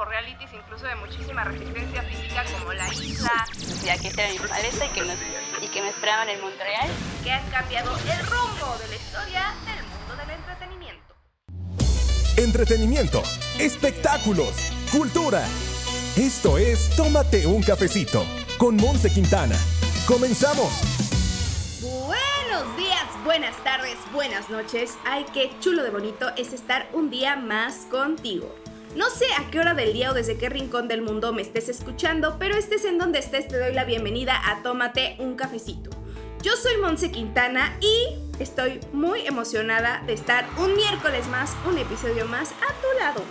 por realities incluso de muchísima resistencia física como La Isla. Ya que era mi maleza y que, nos, y que me esperaban en Montreal. Que han cambiado el rumbo de la historia del mundo del entretenimiento. Entretenimiento, espectáculos, cultura. Esto es Tómate un cafecito con Monse Quintana. Comenzamos. Buenos días, buenas tardes, buenas noches. Ay, qué chulo de bonito es estar un día más contigo. No sé a qué hora del día o desde qué rincón del mundo me estés escuchando, pero estés en donde estés, te doy la bienvenida a Tómate un cafecito. Yo soy Monse Quintana y estoy muy emocionada de estar un miércoles más, un episodio más a tu lado.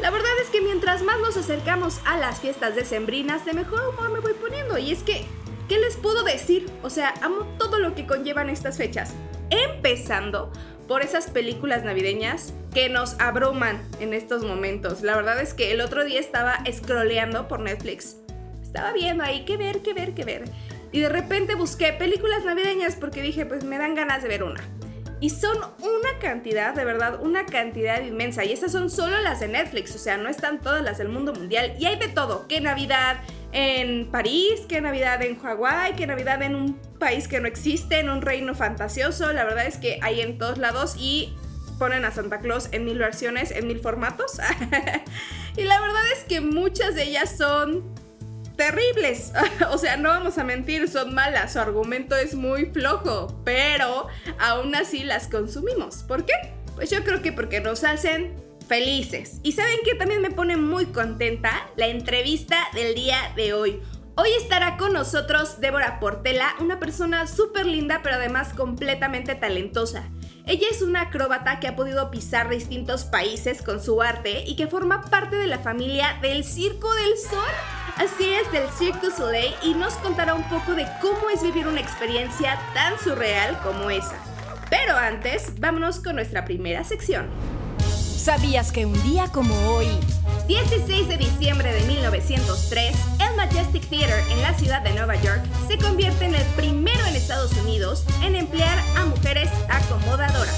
La verdad es que mientras más nos acercamos a las fiestas decembrinas, de mejor humor me voy poniendo. Y es que ¿Qué les puedo decir? O sea, amo todo lo que conllevan estas fechas. Empezando por esas películas navideñas que nos abruman en estos momentos. La verdad es que el otro día estaba scrolleando por Netflix. Estaba viendo ahí qué ver, qué ver, qué ver. Y de repente busqué películas navideñas porque dije, pues me dan ganas de ver una. Y son una cantidad, de verdad, una cantidad inmensa. Y esas son solo las de Netflix, o sea, no están todas las del mundo mundial. Y hay de todo, que Navidad en París, que Navidad en Hawái, que Navidad en un país que no existe, en un reino fantasioso. La verdad es que hay en todos lados y ponen a Santa Claus en mil versiones, en mil formatos. y la verdad es que muchas de ellas son terribles. o sea, no vamos a mentir, son malas. Su argumento es muy flojo, pero aún así las consumimos. ¿Por qué? Pues yo creo que porque nos hacen felices. Y saben que también me pone muy contenta la entrevista del día de hoy. Hoy estará con nosotros Débora Portela, una persona súper linda pero además completamente talentosa. Ella es una acróbata que ha podido pisar distintos países con su arte y que forma parte de la familia del Circo del Sol. Así es, del Cirque du Soleil y nos contará un poco de cómo es vivir una experiencia tan surreal como esa. Pero antes, vámonos con nuestra primera sección. ¿Sabías que un día como hoy, 16 de diciembre de 1903, el Majestic Theater en la ciudad de Nueva York se convierte en el primero en Estados Unidos en emplear a mujeres acomodadoras?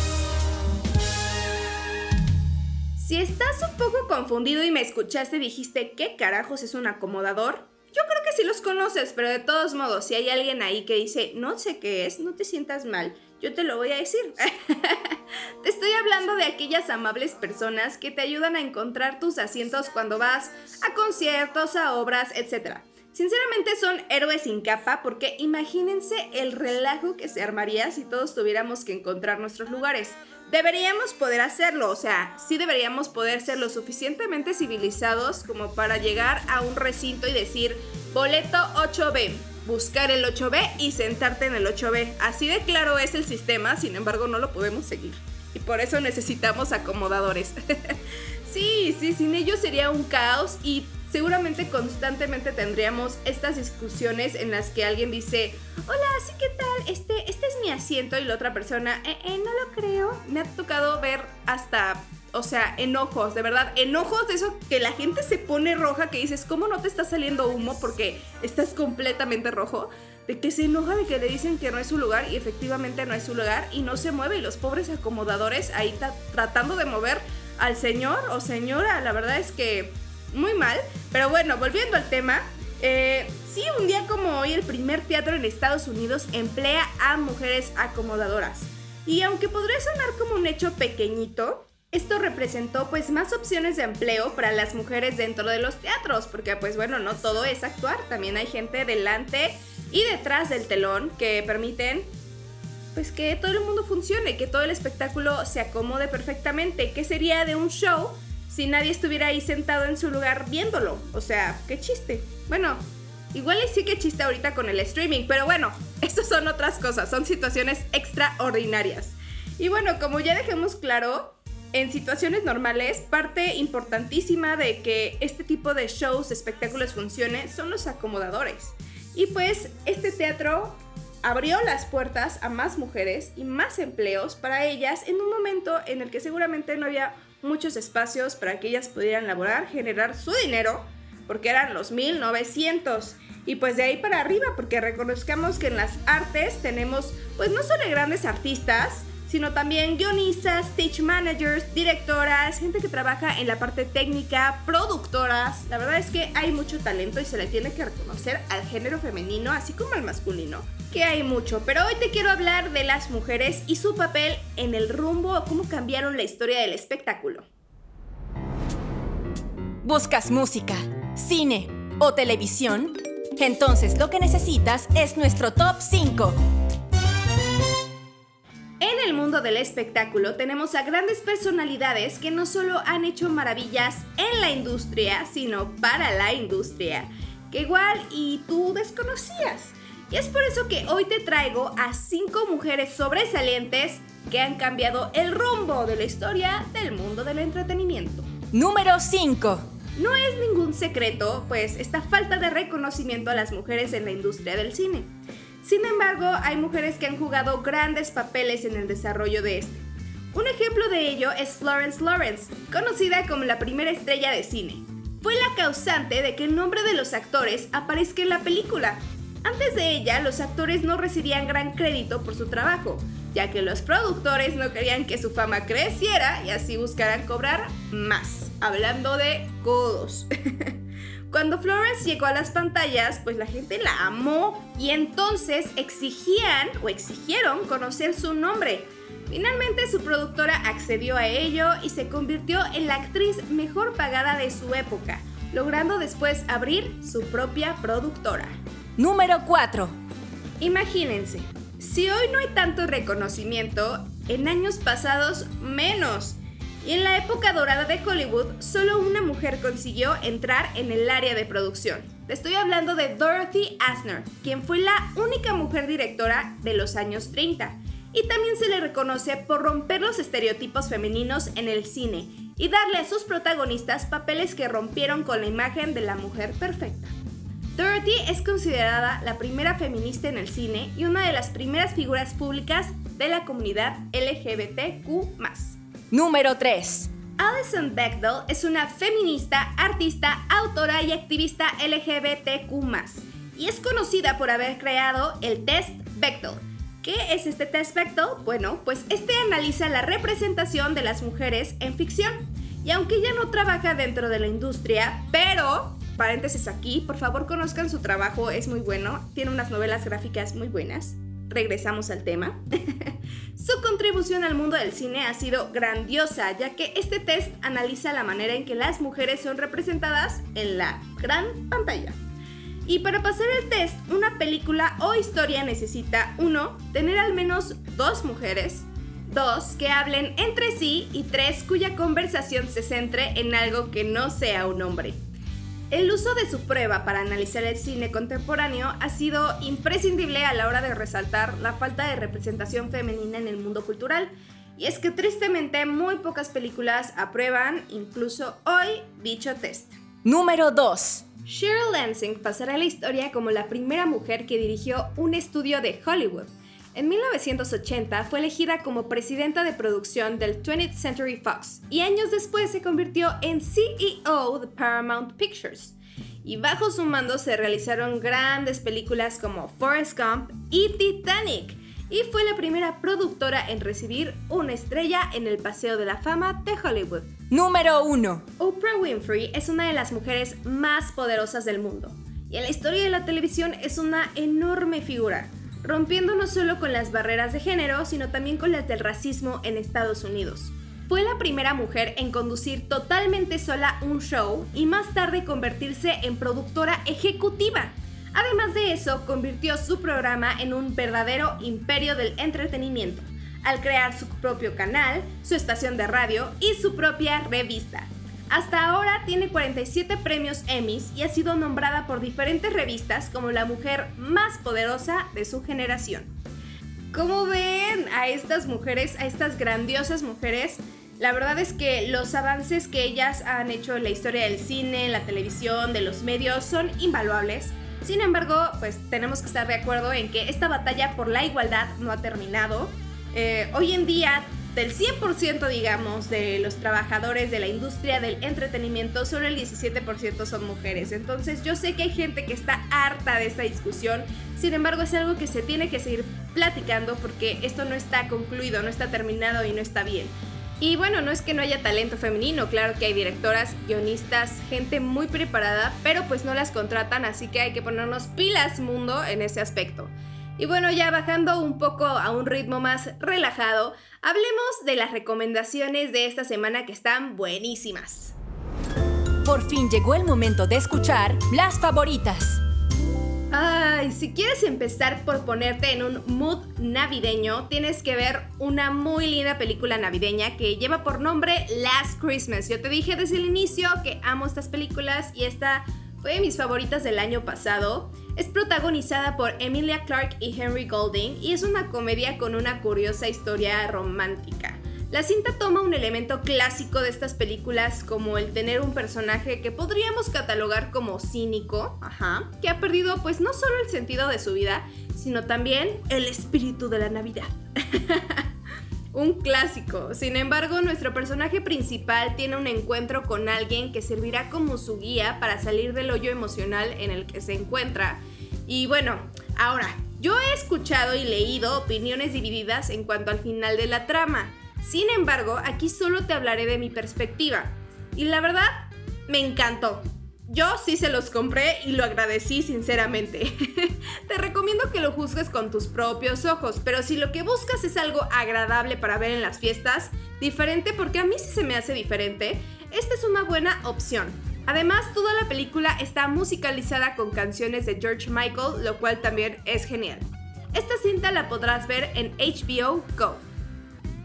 Si estás un poco confundido y me escuchaste y dijiste, ¿qué carajos es un acomodador? Yo creo que sí los conoces, pero de todos modos, si hay alguien ahí que dice, no sé qué es, no te sientas mal yo te lo voy a decir. te estoy hablando de aquellas amables personas que te ayudan a encontrar tus asientos cuando vas a conciertos, a obras, etc. Sinceramente son héroes sin capa porque imagínense el relajo que se armaría si todos tuviéramos que encontrar nuestros lugares. Deberíamos poder hacerlo, o sea, sí deberíamos poder ser lo suficientemente civilizados como para llegar a un recinto y decir, boleto 8B, buscar el 8B y sentarte en el 8B. Así de claro es el sistema, sin embargo no lo podemos seguir. Y por eso necesitamos acomodadores. sí, sí, sin ellos sería un caos y seguramente constantemente tendríamos estas discusiones en las que alguien dice, hola, sí, ¿qué tal? Este, este es mi asiento y la otra persona, eh, eh, no lo creo. Me ha tocado ver hasta o sea, enojos, de verdad, enojos de eso que la gente se pone roja, que dices, ¿cómo no te está saliendo humo porque estás completamente rojo? De que se enoja de que le dicen que no es su lugar y efectivamente no es su lugar y no se mueve y los pobres acomodadores ahí tratando de mover al señor o señora, la verdad es que muy mal. Pero bueno, volviendo al tema, eh, sí, un día como hoy el primer teatro en Estados Unidos emplea a mujeres acomodadoras. Y aunque podría sonar como un hecho pequeñito, esto representó pues más opciones de empleo para las mujeres dentro de los teatros, porque pues bueno, no todo es actuar, también hay gente delante y detrás del telón que permiten pues que todo el mundo funcione, que todo el espectáculo se acomode perfectamente. ¿Qué sería de un show si nadie estuviera ahí sentado en su lugar viéndolo? O sea, qué chiste. Bueno, igual sí que chiste ahorita con el streaming, pero bueno, estas son otras cosas, son situaciones extraordinarias. Y bueno, como ya dejemos claro, en situaciones normales, parte importantísima de que este tipo de shows, espectáculos funcione, son los acomodadores. Y pues este teatro abrió las puertas a más mujeres y más empleos para ellas en un momento en el que seguramente no había muchos espacios para que ellas pudieran laborar, generar su dinero, porque eran los 1900. Y pues de ahí para arriba, porque reconozcamos que en las artes tenemos pues no solo grandes artistas, sino también guionistas, stage managers, directoras, gente que trabaja en la parte técnica, productoras. La verdad es que hay mucho talento y se le tiene que reconocer al género femenino, así como al masculino. Que hay mucho, pero hoy te quiero hablar de las mujeres y su papel en el rumbo, cómo cambiaron la historia del espectáculo. ¿Buscas música, cine o televisión? Entonces lo que necesitas es nuestro top 5. Mundo del espectáculo tenemos a grandes personalidades que no solo han hecho maravillas en la industria, sino para la industria, que igual y tú desconocías. Y es por eso que hoy te traigo a 5 mujeres sobresalientes que han cambiado el rumbo de la historia del mundo del entretenimiento. Número 5. No es ningún secreto, pues, esta falta de reconocimiento a las mujeres en la industria del cine. Sin embargo, hay mujeres que han jugado grandes papeles en el desarrollo de este. Un ejemplo de ello es Florence Lawrence, conocida como la primera estrella de cine. Fue la causante de que el nombre de los actores aparezca en la película. Antes de ella, los actores no recibían gran crédito por su trabajo, ya que los productores no querían que su fama creciera y así buscaran cobrar más hablando de codos. Cuando Florence llegó a las pantallas, pues la gente la amó y entonces exigían o exigieron conocer su nombre. Finalmente su productora accedió a ello y se convirtió en la actriz mejor pagada de su época, logrando después abrir su propia productora. Número 4. Imagínense, si hoy no hay tanto reconocimiento, en años pasados menos. Y en la época dorada de Hollywood, solo una mujer consiguió entrar en el área de producción. Te estoy hablando de Dorothy Asner, quien fue la única mujer directora de los años 30. Y también se le reconoce por romper los estereotipos femeninos en el cine y darle a sus protagonistas papeles que rompieron con la imagen de la mujer perfecta. Dorothy es considerada la primera feminista en el cine y una de las primeras figuras públicas de la comunidad LGBTQ. Número 3. Alison Bechdel es una feminista, artista, autora y activista LGBTQ. Y es conocida por haber creado el test Bechdel. ¿Qué es este test Bechdel? Bueno, pues este analiza la representación de las mujeres en ficción. Y aunque ella no trabaja dentro de la industria, pero, paréntesis aquí, por favor conozcan su trabajo, es muy bueno, tiene unas novelas gráficas muy buenas regresamos al tema, su contribución al mundo del cine ha sido grandiosa, ya que este test analiza la manera en que las mujeres son representadas en la gran pantalla. Y para pasar el test, una película o historia necesita, uno, tener al menos dos mujeres, dos, que hablen entre sí y tres, cuya conversación se centre en algo que no sea un hombre. El uso de su prueba para analizar el cine contemporáneo ha sido imprescindible a la hora de resaltar la falta de representación femenina en el mundo cultural. Y es que tristemente muy pocas películas aprueban incluso hoy dicho test. Número 2. Cheryl Lansing pasará a la historia como la primera mujer que dirigió un estudio de Hollywood en 1980 fue elegida como presidenta de producción del 20th Century Fox y años después se convirtió en CEO de Paramount Pictures. Y bajo su mando se realizaron grandes películas como Forrest Gump y Titanic. Y fue la primera productora en recibir una estrella en el Paseo de la Fama de Hollywood. Número 1. Oprah Winfrey es una de las mujeres más poderosas del mundo. Y en la historia de la televisión es una enorme figura rompiendo no solo con las barreras de género, sino también con las del racismo en Estados Unidos. Fue la primera mujer en conducir totalmente sola un show y más tarde convertirse en productora ejecutiva. Además de eso, convirtió su programa en un verdadero imperio del entretenimiento, al crear su propio canal, su estación de radio y su propia revista. Hasta ahora tiene 47 premios Emmys y ha sido nombrada por diferentes revistas como la mujer más poderosa de su generación. ¿Cómo ven a estas mujeres, a estas grandiosas mujeres? La verdad es que los avances que ellas han hecho en la historia del cine, en la televisión, de los medios, son invaluables. Sin embargo, pues tenemos que estar de acuerdo en que esta batalla por la igualdad no ha terminado. Eh, hoy en día del 100%, digamos, de los trabajadores de la industria del entretenimiento, solo el 17% son mujeres. Entonces yo sé que hay gente que está harta de esta discusión, sin embargo es algo que se tiene que seguir platicando porque esto no está concluido, no está terminado y no está bien. Y bueno, no es que no haya talento femenino, claro que hay directoras, guionistas, gente muy preparada, pero pues no las contratan, así que hay que ponernos pilas mundo en ese aspecto. Y bueno, ya bajando un poco a un ritmo más relajado, hablemos de las recomendaciones de esta semana que están buenísimas. Por fin llegó el momento de escuchar las favoritas. Ay, si quieres empezar por ponerte en un mood navideño, tienes que ver una muy linda película navideña que lleva por nombre Last Christmas. Yo te dije desde el inicio que amo estas películas y esta fue de mis favoritas del año pasado. Es protagonizada por Emilia Clarke y Henry Golding y es una comedia con una curiosa historia romántica. La cinta toma un elemento clásico de estas películas como el tener un personaje que podríamos catalogar como cínico, ajá, que ha perdido pues no solo el sentido de su vida, sino también el espíritu de la Navidad. un clásico. Sin embargo, nuestro personaje principal tiene un encuentro con alguien que servirá como su guía para salir del hoyo emocional en el que se encuentra. Y bueno, ahora, yo he escuchado y leído opiniones divididas en cuanto al final de la trama. Sin embargo, aquí solo te hablaré de mi perspectiva. Y la verdad, me encantó. Yo sí se los compré y lo agradecí sinceramente. Te recomiendo que lo juzgues con tus propios ojos, pero si lo que buscas es algo agradable para ver en las fiestas, diferente porque a mí sí se me hace diferente, esta es una buena opción. Además, toda la película está musicalizada con canciones de George Michael, lo cual también es genial. Esta cinta la podrás ver en HBO Go.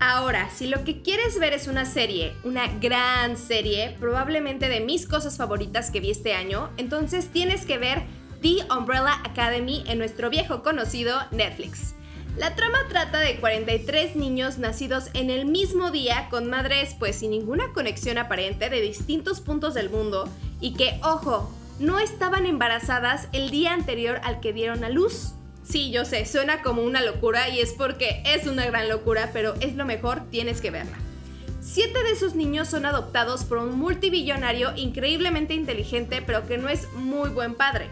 Ahora, si lo que quieres ver es una serie, una gran serie, probablemente de mis cosas favoritas que vi este año, entonces tienes que ver The Umbrella Academy en nuestro viejo conocido Netflix. La trama trata de 43 niños nacidos en el mismo día con madres pues sin ninguna conexión aparente de distintos puntos del mundo y que, ojo, no estaban embarazadas el día anterior al que dieron a luz. Sí, yo sé, suena como una locura y es porque es una gran locura, pero es lo mejor, tienes que verla. Siete de esos niños son adoptados por un multibillonario increíblemente inteligente, pero que no es muy buen padre.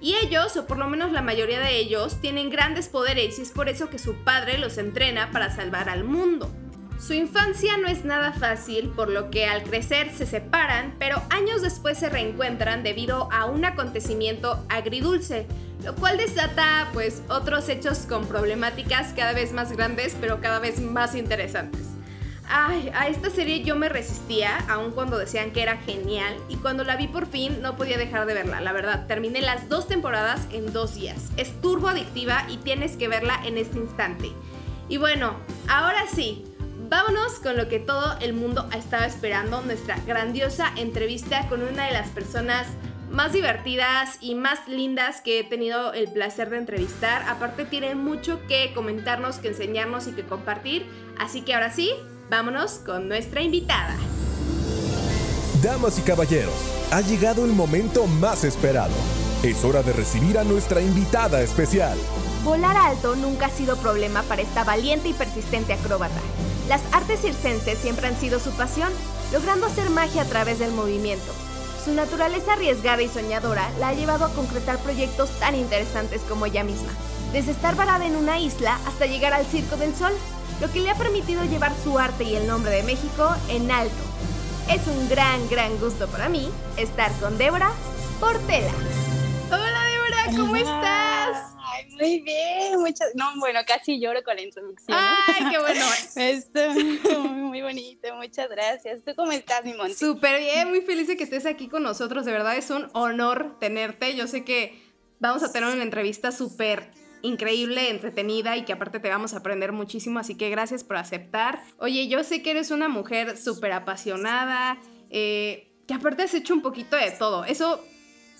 Y ellos, o por lo menos la mayoría de ellos, tienen grandes poderes y es por eso que su padre los entrena para salvar al mundo. Su infancia no es nada fácil, por lo que al crecer se separan, pero años después se reencuentran debido a un acontecimiento agridulce, lo cual desata pues otros hechos con problemáticas cada vez más grandes, pero cada vez más interesantes. Ay, a esta serie yo me resistía, aun cuando decían que era genial, y cuando la vi por fin no podía dejar de verla, la verdad. Terminé las dos temporadas en dos días. Es turbo adictiva y tienes que verla en este instante. Y bueno, ahora sí, Vámonos con lo que todo el mundo ha estado esperando, nuestra grandiosa entrevista con una de las personas más divertidas y más lindas que he tenido el placer de entrevistar. Aparte tiene mucho que comentarnos, que enseñarnos y que compartir. Así que ahora sí, vámonos con nuestra invitada. Damas y caballeros, ha llegado el momento más esperado. Es hora de recibir a nuestra invitada especial. Volar alto nunca ha sido problema para esta valiente y persistente acróbata. Las artes circenses siempre han sido su pasión, logrando hacer magia a través del movimiento. Su naturaleza arriesgada y soñadora la ha llevado a concretar proyectos tan interesantes como ella misma, desde estar varada en una isla hasta llegar al Circo del Sol, lo que le ha permitido llevar su arte y el nombre de México en alto. Es un gran, gran gusto para mí estar con Débora Portela. Hola Débora, ¿cómo estás? Muy bien, muchas, no, bueno, casi lloro con la introducción. Ay, qué bueno. Esto, muy bonito, muchas gracias. ¿Tú cómo estás, mi Monty? Súper bien, muy feliz de que estés aquí con nosotros, de verdad es un honor tenerte. Yo sé que vamos a tener una entrevista súper increíble, entretenida y que aparte te vamos a aprender muchísimo, así que gracias por aceptar. Oye, yo sé que eres una mujer súper apasionada, eh, que aparte has hecho un poquito de todo. Eso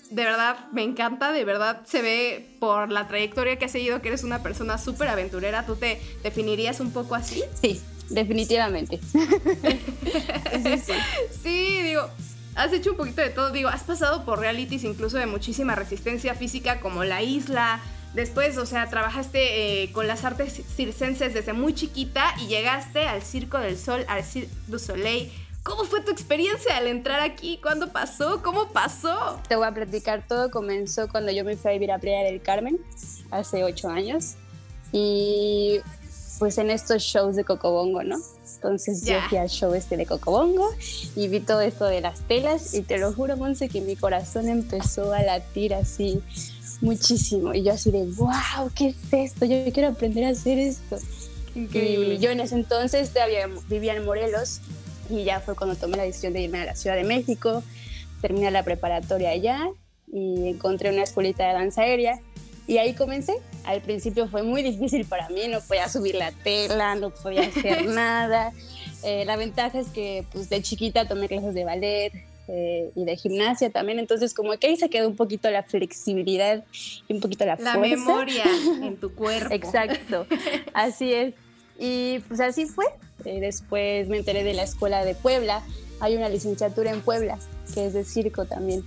de verdad me encanta, de verdad se ve por la trayectoria que has seguido que eres una persona súper aventurera. ¿Tú te definirías un poco así? Sí, definitivamente. sí, digo, has hecho un poquito de todo. Digo, has pasado por realities incluso de muchísima resistencia física como La Isla, Después, o sea, trabajaste eh, con las artes circenses desde muy chiquita y llegaste al Circo del Sol, al Cirque du Soleil. ¿Cómo fue tu experiencia al entrar aquí? ¿Cuándo pasó? ¿Cómo pasó? Te voy a platicar todo. Comenzó cuando yo me fui a vivir a Playa del Carmen, hace ocho años. Y pues en estos shows de Cocobongo, ¿no? Entonces yo fui al show este de Cocobongo y vi todo esto de las telas y te lo juro, Monse, que mi corazón empezó a latir así muchísimo. Y yo así de, wow, ¿qué es esto? Yo quiero aprender a hacer esto. Increíble. Y yo en ese entonces todavía vivía en Morelos y ya fue cuando tomé la decisión de irme a la Ciudad de México, terminé la preparatoria allá y encontré una escuelita de danza aérea y ahí comencé. Al principio fue muy difícil para mí, no podía subir la tela, no podía hacer nada. Eh, la ventaja es que pues de chiquita tomé clases de ballet, eh, y de gimnasia también, entonces como que ahí se quedó un poquito la flexibilidad y un poquito la, la memoria en tu cuerpo. Exacto, así es. Y pues así fue. Eh, después me enteré de la escuela de Puebla, hay una licenciatura en Puebla que es de circo también.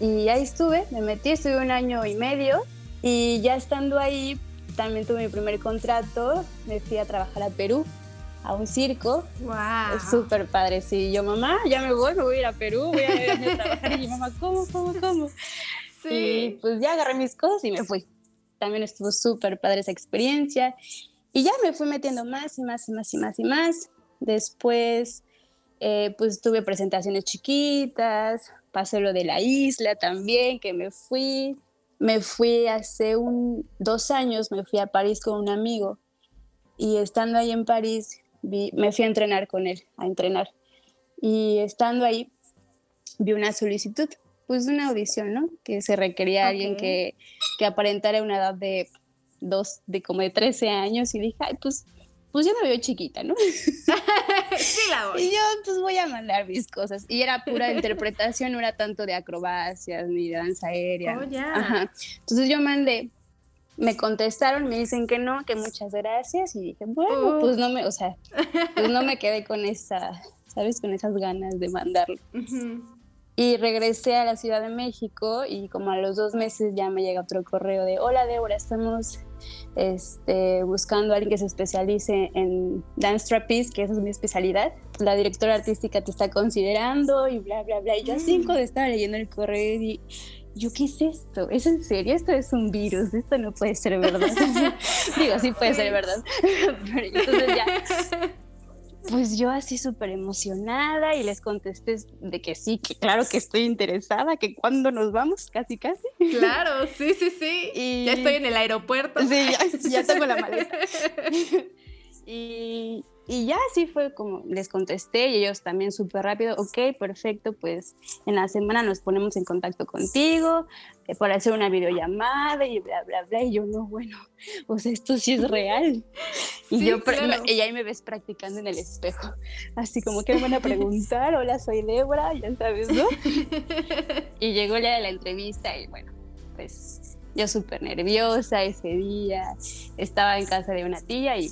Y ahí estuve, me metí, estuve un año y medio y ya estando ahí también tuve mi primer contrato, me fui a trabajar a Perú a un circo. ¡Wow! Súper padre, sí. Yo, mamá, ya me voy, me voy a ir a Perú, voy a ir a trabajar. Y mi mamá, ¿cómo, cómo, cómo? Sí. Y pues ya agarré mis cosas y me fui. También estuvo súper padre esa experiencia. Y ya me fui metiendo más y más y más y más y más. Después, eh, pues tuve presentaciones chiquitas, pasé lo de la isla también, que me fui. Me fui hace un, dos años, me fui a París con un amigo. Y estando ahí en París, me fui a entrenar con él, a entrenar. Y estando ahí, vi una solicitud, pues una audición, ¿no? Que se requería alguien que, que aparentara una edad de dos, de como de 13 años y dije, ay, pues, pues yo me veo chiquita, ¿no? sí la voy. Y yo pues voy a mandar mis cosas. Y era pura interpretación, no era tanto de acrobacias ni de danza aérea. Oh. Ajá. Entonces yo mandé me contestaron, me dicen que no, que muchas gracias y dije, bueno, pues no me, o sea, pues no me quedé con esa, ¿sabes? Con esas ganas de mandarlo. Y regresé a la Ciudad de México y como a los dos meses ya me llega otro correo de, hola Débora, estamos este, buscando a alguien que se especialice en dance trapeze, que esa es mi especialidad. La directora artística te está considerando y bla, bla, bla. Y yo a cinco de estar leyendo el correo y yo, ¿qué es esto? ¿Es en serio? Esto es un virus, esto no puede ser verdad. Digo, sí puede ser verdad. Pero entonces ya, pues yo así súper emocionada y les contesté de que sí, que claro que estoy interesada, que cuando nos vamos, casi, casi. Claro, sí, sí, sí. Y... Ya estoy en el aeropuerto. Sí, ya, ya tengo la maleta. y, y ya así fue como les contesté y ellos también súper rápido, ok, perfecto, pues en la semana nos ponemos en contacto contigo para hacer una videollamada y bla, bla, bla. Y yo, no, bueno, pues esto sí es real. y yo, y ahí me ves practicando en el espejo, así como que me van a preguntar, hola, soy Débora, ya sabes, ¿no? y llegó día de la entrevista y bueno, pues yo súper nerviosa ese día, estaba en casa de una tía y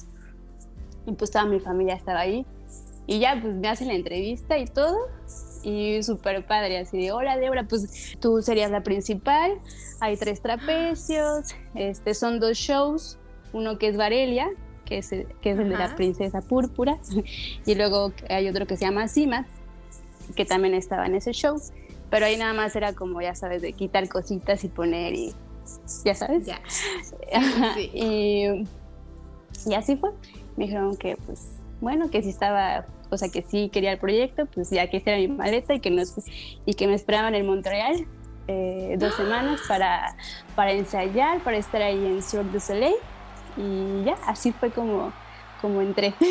y pues toda mi familia estaba ahí. Y ya pues me hacen la entrevista y todo. Y súper padre, así de, hola Débora, pues tú serías la principal, hay tres trapecios, este, son dos shows, uno que es Varelia, que es, que es el de la princesa púrpura, y luego hay otro que se llama Sima, que también estaba en ese show, pero ahí nada más era como, ya sabes, de quitar cositas y poner y, ya sabes. Ya. y, y así fue me dijeron que pues bueno, que si estaba, o sea, que sí quería el proyecto, pues ya que hiciera mi maleta y que, nos, y que me esperaban en Montreal eh, dos semanas para, para ensayar, para estar ahí en Cirque du Soleil. Y ya, así fue como, como entré.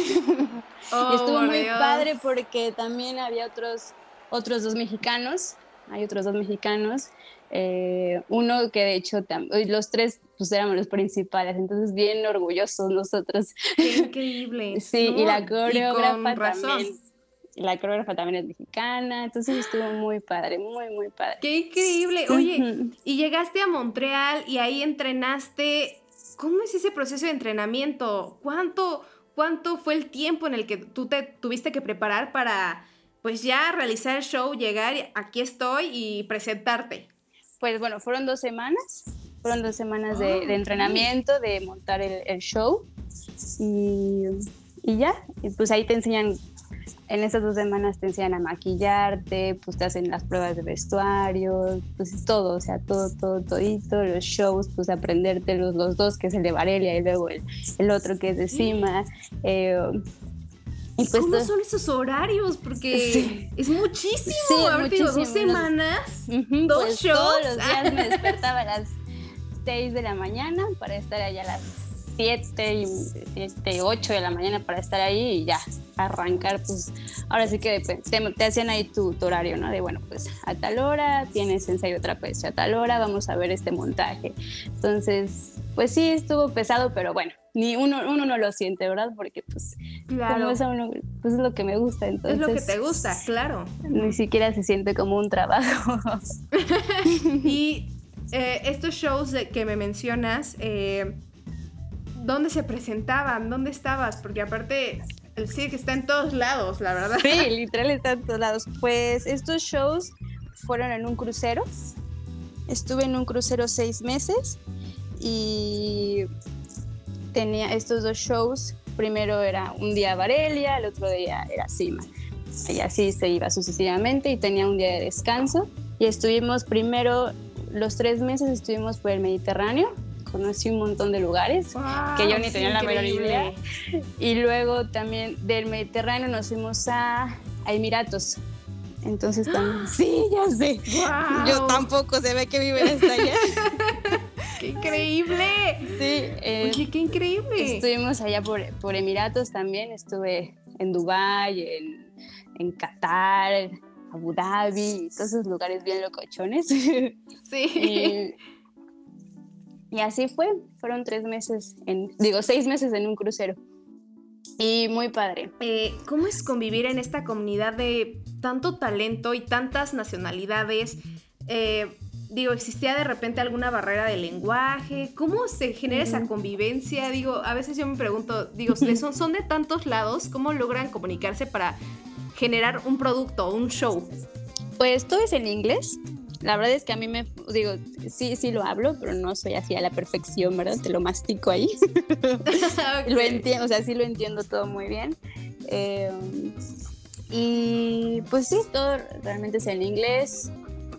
Oh, y estuvo muy padre porque también había otros, otros dos mexicanos, hay otros dos mexicanos eh, uno que de hecho, los tres pues éramos los principales, entonces bien orgullosos nosotros. Qué increíble. sí, y la coreógrafa también. La coreógrafa también es mexicana, entonces estuvo muy padre, muy, muy padre. Qué increíble. Oye, y llegaste a Montreal y ahí entrenaste. ¿Cómo es ese proceso de entrenamiento? ¿Cuánto, cuánto fue el tiempo en el que tú te tuviste que preparar para, pues ya realizar el show, llegar, aquí estoy y presentarte? Pues bueno, fueron dos semanas fueron dos semanas de, de entrenamiento, de montar el, el show y, y ya, y pues ahí te enseñan en esas dos semanas te enseñan a maquillarte, pues te hacen las pruebas de vestuario, pues todo, o sea, todo, todo, todito, los shows, pues aprenderte los, los dos, que es el de Varelia y luego el, el otro que es de Cima. Eh, y pues ¿Cómo son esos horarios? Porque sí. es muchísimo. Sí, a ver, digo, dos semanas, uh -huh, dos pues shows. Todos los días me despertaba a las 6 de la mañana para estar allá a las 7 y 7, 8 de la mañana para estar ahí y ya, arrancar, pues ahora sí que te, te hacían ahí tu, tu, horario, ¿no? De bueno, pues a tal hora tienes ensayo trapecio, a tal hora vamos a ver este montaje. Entonces, pues sí, estuvo pesado, pero bueno, ni uno, uno no lo siente, ¿verdad? Porque pues, claro. es, uno, pues es lo que me gusta. Entonces, es lo que te gusta, claro. Ni siquiera se siente como un trabajo. y eh, estos shows que me mencionas, eh, ¿dónde se presentaban? ¿Dónde estabas? Porque aparte el circo está en todos lados, la verdad. Sí, literal está en todos lados. Pues estos shows fueron en un crucero. Estuve en un crucero seis meses y tenía estos dos shows. Primero era un día Varelia, el otro día era Cima. Y así se iba sucesivamente y tenía un día de descanso. Y estuvimos primero, los tres meses estuvimos por el Mediterráneo, conocí un montón de lugares wow, que yo ni tenía la menor idea. Y luego también del Mediterráneo nos fuimos a, a Emiratos. Entonces también. Sí, ya sé. Wow. Yo tampoco se ve que viven hasta allá. ¡Qué increíble! Sí. Eh, Oye, qué increíble. Estuvimos allá por, por Emiratos también. Estuve en Dubái, en, en Qatar, Abu Dhabi, todos esos lugares bien locochones. Sí. Y, y así fue. Fueron tres meses, en, digo, seis meses en un crucero. Y muy padre. Eh, ¿Cómo es convivir en esta comunidad de tanto talento y tantas nacionalidades? Eh, digo, ¿existía de repente alguna barrera de lenguaje? ¿Cómo se genera esa convivencia? Digo, a veces yo me pregunto, digo, son, son de tantos lados, ¿cómo logran comunicarse para generar un producto, un show? Pues todo es en inglés. La verdad es que a mí me, digo, sí, sí lo hablo, pero no soy así a la perfección, ¿verdad? Te lo mastico ahí. okay. Lo entiendo, o sea, sí lo entiendo todo muy bien. Eh, y pues sí, todo realmente es en inglés.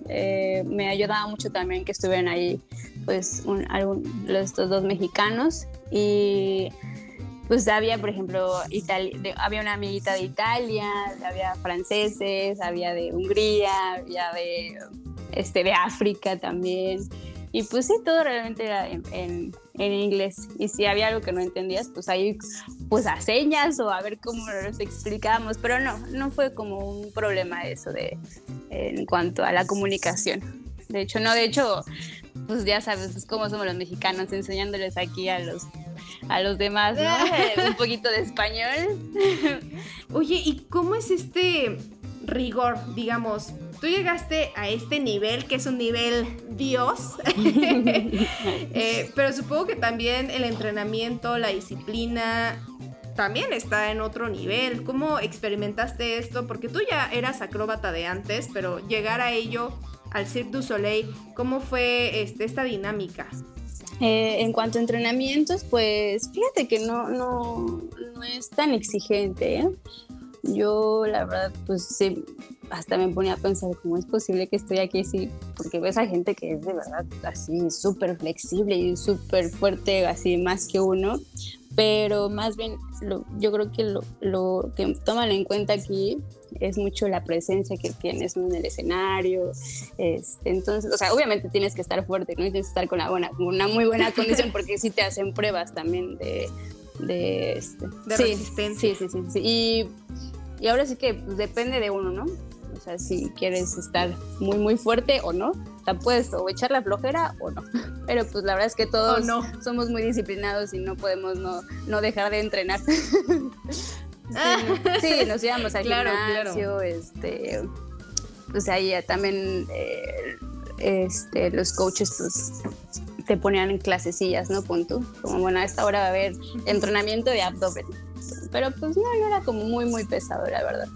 Eh, me ayudaba mucho también que estuvieran ahí, pues, un, algún, estos dos mexicanos. Y pues había, por ejemplo, Itali de, había una amiguita de Italia, había franceses, había de Hungría, había de este, de África también. Y pues sí, todo realmente era en, en, en, inglés. Y si había algo que no entendías, pues ahí, pues a señas o a ver cómo nos explicábamos. Pero no, no fue como un problema eso de, en cuanto a la comunicación. De hecho, no, de hecho, pues ya sabes pues cómo somos los mexicanos, enseñándoles aquí a los, a los demás, ¿no? un poquito de español. Oye, ¿y cómo es este rigor, digamos? tú llegaste a este nivel, que es un nivel Dios, eh, pero supongo que también el entrenamiento, la disciplina, también está en otro nivel. ¿Cómo experimentaste esto? Porque tú ya eras acróbata de antes, pero llegar a ello, al Cirque du Soleil, ¿cómo fue este, esta dinámica? Eh, en cuanto a entrenamientos, pues fíjate que no, no, no es tan exigente. ¿eh? Yo, la verdad, pues sí, hasta me ponía a pensar cómo es posible que estoy aquí así, porque ves a gente que es de verdad así súper flexible y súper fuerte, así más que uno, pero más bien lo, yo creo que lo, lo, que toman en cuenta aquí es mucho la presencia que tienes ¿no? en el escenario, este, entonces, o sea, obviamente tienes que estar fuerte, ¿no? tienes que estar con una, buena, con una muy buena condición, porque sí te hacen pruebas también de... De, este, de sí, resistencia. Sí, sí, sí, sí. Y, y ahora sí que pues, depende de uno, ¿no? O sea, si quieres estar muy, muy fuerte o no, te puedes o echar la flojera o no. Pero pues la verdad es que todos oh, no. somos muy disciplinados y no podemos no, no dejar de entrenar. sí, nos íbamos al claro, gimnasio, claro. este, pues ahí también eh, este, los coaches pues te ponían en clasecillas, ¿no? Punto. Como, bueno, a esta hora va a haber entrenamiento de abdomen. Pero pues no, no era como muy, muy pesado, la verdad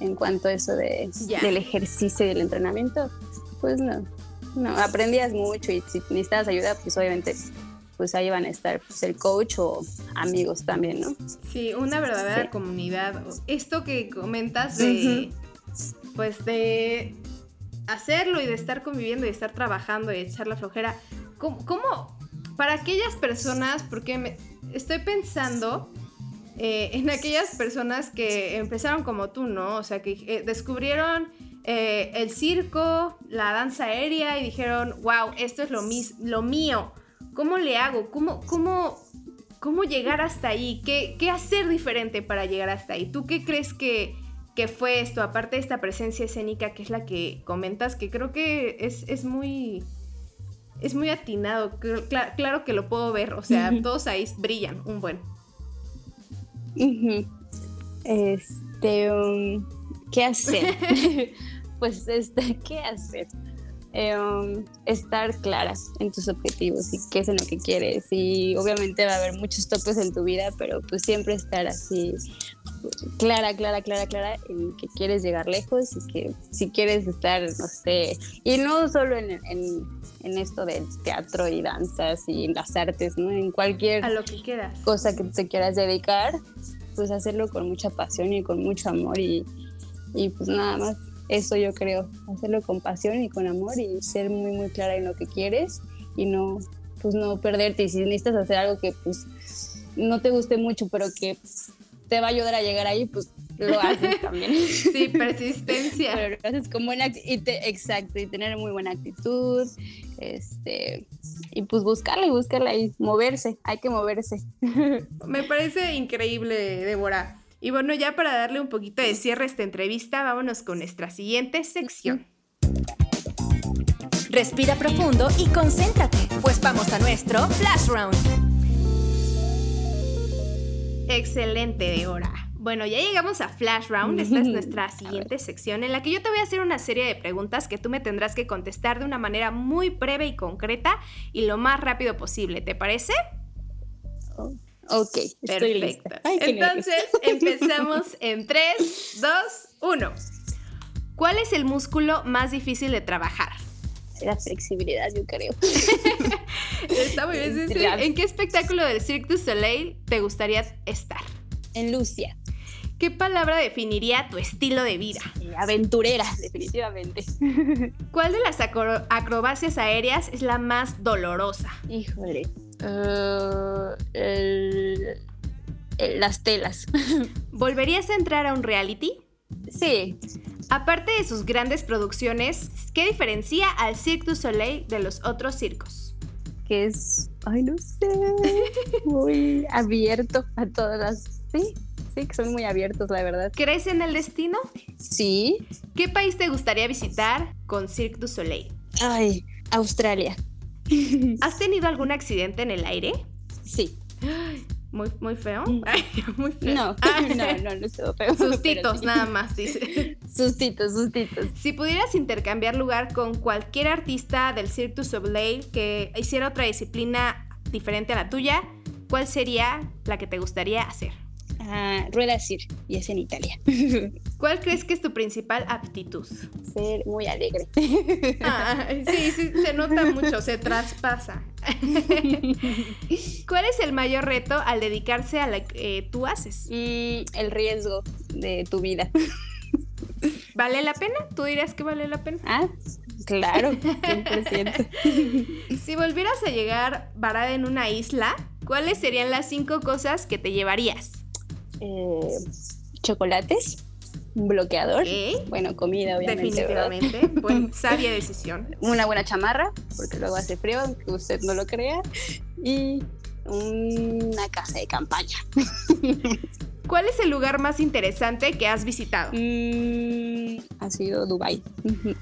en cuanto a eso de, del ejercicio y del entrenamiento, pues no, no, aprendías mucho y si necesitabas ayuda, pues obviamente pues ahí van a estar pues, el coach o amigos también, ¿no? Sí, una verdadera comunidad. Esto que comentas de, pues de hacerlo y de estar conviviendo y de estar trabajando y echar la flojera, ¿cómo, para aquellas personas, porque me, estoy pensando eh, en aquellas personas que empezaron como tú, ¿no? O sea, que eh, descubrieron eh, el circo, la danza aérea y dijeron, wow, esto es lo, lo mío. ¿Cómo le hago? ¿Cómo, cómo, cómo llegar hasta ahí? ¿Qué, ¿Qué, hacer diferente para llegar hasta ahí? ¿Tú qué crees que, que, fue esto? Aparte de esta presencia escénica que es la que comentas, que creo que es, muy... Es muy atinado, claro, que lo puedo ver, o sea, todos ahí brillan, un buen. Este, um, ¿qué hacer? pues, este, ¿qué hacer? Em, estar claras en tus objetivos y qué es en lo que quieres. Y obviamente va a haber muchos topes en tu vida, pero pues siempre estar así clara, clara, clara, clara en que quieres llegar lejos y que si quieres estar, no sé, y no solo en, en, en esto del teatro y danzas y en las artes, ¿no? En cualquier a lo que quieras. cosa que te quieras dedicar, pues hacerlo con mucha pasión y con mucho amor y, y pues nada más eso yo creo, hacerlo con pasión y con amor y ser muy muy clara en lo que quieres y no pues no perderte y si necesitas hacer algo que pues no te guste mucho pero que te va a ayudar a llegar ahí pues lo haces también. Sí, persistencia. Pero lo haces con buena y exacto, y tener muy buena actitud, este, y pues buscarla y buscarla y moverse, hay que moverse. Me parece increíble, Débora. Y bueno, ya para darle un poquito de cierre a esta entrevista, vámonos con nuestra siguiente sección. Respira profundo y concéntrate, pues vamos a nuestro Flash Round. Excelente, Deora. Bueno, ya llegamos a Flash Round. Esta es nuestra siguiente sección en la que yo te voy a hacer una serie de preguntas que tú me tendrás que contestar de una manera muy breve y concreta y lo más rápido posible. ¿Te parece? Ok, estoy lista. Entonces, empezamos en 3, 2, 1. ¿Cuál es el músculo más difícil de trabajar? La flexibilidad, yo creo. Está muy bien. ¿En qué espectáculo del Cirque du Soleil te gustaría estar? En Lucia. ¿Qué palabra definiría tu estilo de vida? Aventurera, definitivamente. ¿Cuál de las acrobacias aéreas es la más dolorosa? Híjole, eh, las telas. ¿Volverías a entrar a un reality? Sí. Aparte de sus grandes producciones, ¿qué diferencia al Cirque du Soleil de los otros circos? Que es, ay, no sé, muy abierto a todas las... Sí, sí, que son muy abiertos, la verdad. ¿Crees en el destino? Sí. ¿Qué país te gustaría visitar con Cirque du Soleil? Ay, Australia. ¿Has tenido algún accidente en el aire? Sí. Muy, muy feo. Mm. muy feo. No, ah. no, no, no estuvo feo. Sustitos, nada más, dice. Sustitos, sustitos. Si pudieras intercambiar lugar con cualquier artista del Cirque du Soleil que hiciera otra disciplina diferente a la tuya, ¿cuál sería la que te gustaría hacer? Rueda Sir y es en Italia. ¿Cuál crees que es tu principal aptitud? Ser muy alegre. Ah, sí, sí, se nota mucho, se traspasa. ¿Cuál es el mayor reto al dedicarse a lo que tú haces? Y el riesgo de tu vida. ¿Vale la pena? ¿Tú dirías que vale la pena? Ah, claro, 100%. si volvieras a llegar varada en una isla, ¿cuáles serían las cinco cosas que te llevarías? Eh, chocolates, un bloqueador, bueno, comida obviamente. Definitivamente, sabia decisión. Una buena chamarra, porque luego hace frío, aunque usted no lo crea, y una casa de campaña. ¿Cuál es el lugar más interesante que has visitado? Mm, ha sido Dubai.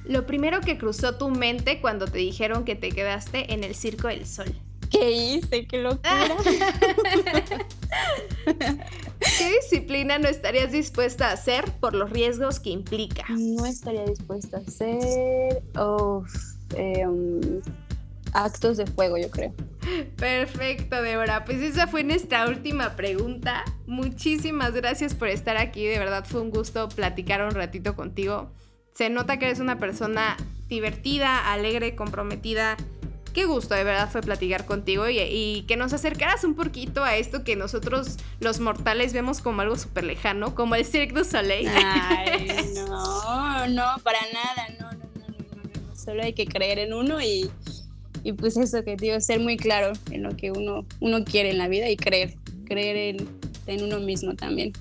Lo primero que cruzó tu mente cuando te dijeron que te quedaste en el Circo del Sol. ¿Qué hice? ¡Qué locura! ¿Qué disciplina no estarías dispuesta a hacer por los riesgos que implica? No estaría dispuesta a hacer em, actos de fuego, yo creo. Perfecto, Débora. Pues esa fue nuestra última pregunta. Muchísimas gracias por estar aquí. De verdad fue un gusto platicar un ratito contigo. Se nota que eres una persona divertida, alegre, comprometida. Qué gusto de verdad fue platicar contigo y, y, que nos acercaras un poquito a esto que nosotros los mortales vemos como algo súper lejano, como el Cirque du Soleil. Ay, no, no, para nada, no, no, no, no, no, Solo hay que creer en uno y, y pues eso que digo, ser muy claro en lo que uno, uno quiere en la vida y creer, creer en, en uno mismo también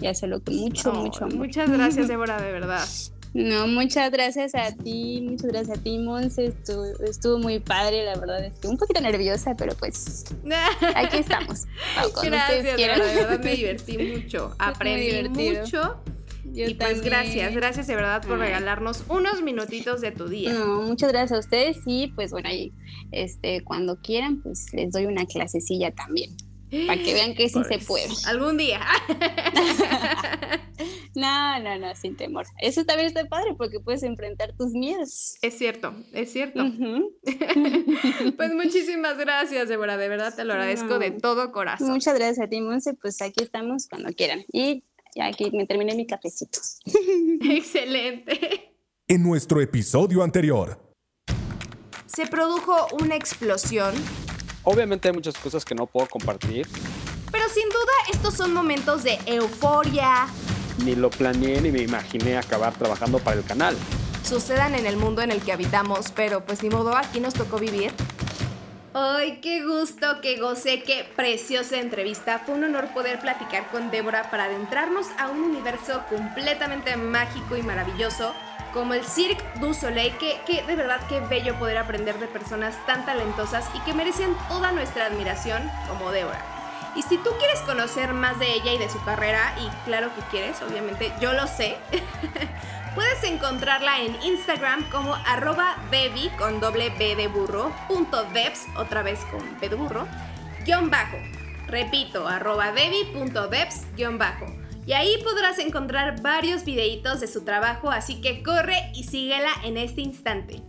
y hacerlo con mucho, Oh, mucho amor. Muchas gracias, Débora, de verdad. No, muchas gracias a ti, muchas gracias a ti, Monse. Estuvo, estuvo muy padre, la verdad. Estuve un poquito nerviosa, pero pues aquí estamos. Ustedes Gracias, de verdad me divertí mucho, aprendí mucho. Yo y pues gracias, gracias de verdad por regalarnos unos minutitos de tu día. No, muchas gracias a ustedes y pues bueno, ahí este, cuando quieran, pues les doy una clasecilla también. Para que vean que sí se Pues, puede. Algún día. No, no, no, sin temor. Eso también está padre porque puedes enfrentar tus miedos. es cierto, es cierto. Pues muchísimas gracias, Débora. De verdad te lo agradezco de todo corazón. Muchas gracias a ti, Monse. Pues aquí estamos cuando quieran. Y ya aquí me terminé mi cafecito. Excelente. En nuestro episodio anterior, Se produjo una explosión, Obviamente hay muchas cosas que no puedo compartir, pero sin duda estos son momentos de euforia. Ni lo planeé ni me imaginé acabar trabajando para el canal. Sucedan en el mundo en el que habitamos, pero pues ni modo, aquí nos tocó vivir. ¡Ay, qué gusto, qué goce, qué preciosa entrevista! Fue un honor poder platicar con Débora para adentrarnos a un universo completamente mágico y maravilloso como el Cirque du Soleil, que, que de verdad qué bello poder aprender de personas tan talentosas y que merecen toda nuestra admiración como Débora. Y si tú quieres conocer más de ella y de su carrera, y claro que quieres, obviamente yo lo sé, Puedes encontrarla en Instagram como arroba baby con doble otra vez con B de burro, guion bajo. Repito, arroba devs, guion bajo. Y ahí podrás encontrar varios videitos de su trabajo, así que corre y síguela en este instante.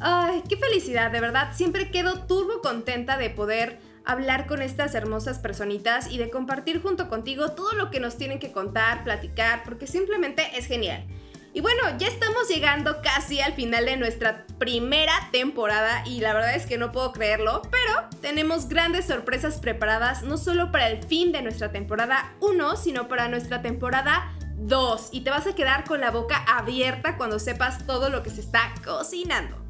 Ay, qué felicidad, de verdad. Siempre quedo turbo contenta de poder hablar con estas hermosas personitas y de compartir junto contigo todo lo que nos tienen que contar, platicar, porque simplemente es genial. Y bueno, ya estamos llegando casi al final de nuestra primera temporada y la verdad es que no puedo creerlo, pero tenemos grandes sorpresas preparadas no solo para el fin de nuestra temporada 1, sino para nuestra temporada 2 y te vas a quedar con la boca abierta cuando sepas todo lo que se está cocinando.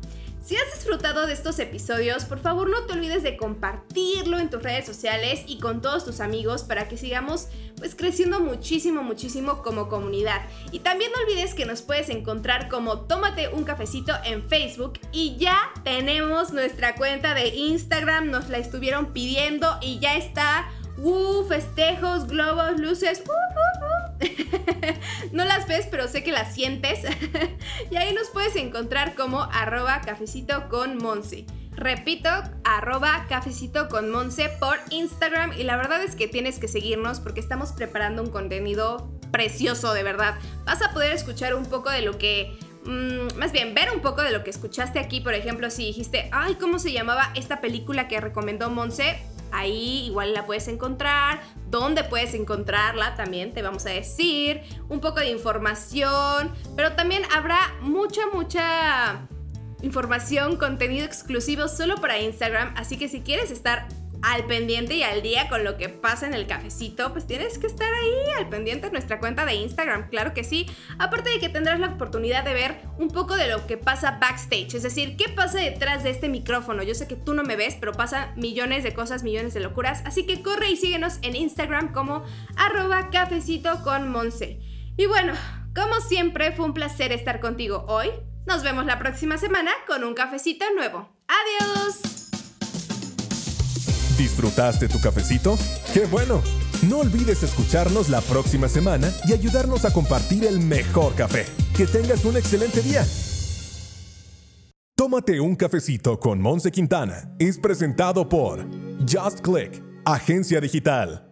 Si has disfrutado de estos episodios, por favor no te olvides de compartirlo en tus redes sociales y con todos tus amigos para que sigamos pues creciendo muchísimo, muchísimo como comunidad. Y también no olvides que nos puedes encontrar como Tómate un cafecito en Facebook y ya tenemos nuestra cuenta de Instagram, nos la estuvieron pidiendo y ya está. ¡Uh! Festejos, globos, luces. ¡Uh, uh, uh! no las ves, pero sé que las sientes. y ahí nos puedes encontrar como arroba cafecito con Monse. Repito, arroba cafecito con Monse por Instagram. Y la verdad es que tienes que seguirnos porque estamos preparando un contenido precioso, de verdad. Vas a poder escuchar un poco de lo que mm, más bien, ver un poco de lo que escuchaste aquí, por ejemplo, si dijiste, ay, ¿cómo se llamaba esta película que recomendó Monse? Ahí igual la puedes encontrar, dónde puedes encontrarla también te vamos a decir, un poco de información, pero también habrá mucha, mucha información, contenido exclusivo solo para Instagram, así que si quieres estar al pendiente y al día con lo que pasa en el cafecito, pues tienes que estar ahí al pendiente de nuestra cuenta de Instagram, claro que sí. Aparte de que tendrás la oportunidad de ver un poco de lo que pasa backstage, es decir, qué pasa detrás de este micrófono. Yo sé que tú no me ves, pero pasan millones de cosas, millones de locuras, así que corre y síguenos en Instagram como arroba cafecito con Monse. Y bueno, como siempre fue un placer estar contigo hoy. Nos vemos la próxima semana con un cafecito nuevo. ¡Adiós! ¿Disfrutaste tu cafecito? ¡Qué bueno! No olvides escucharnos la próxima semana y ayudarnos a compartir el mejor café. Que tengas un excelente día. Tómate un cafecito con Monse Quintana. Es presentado por Just Click, agencia digital.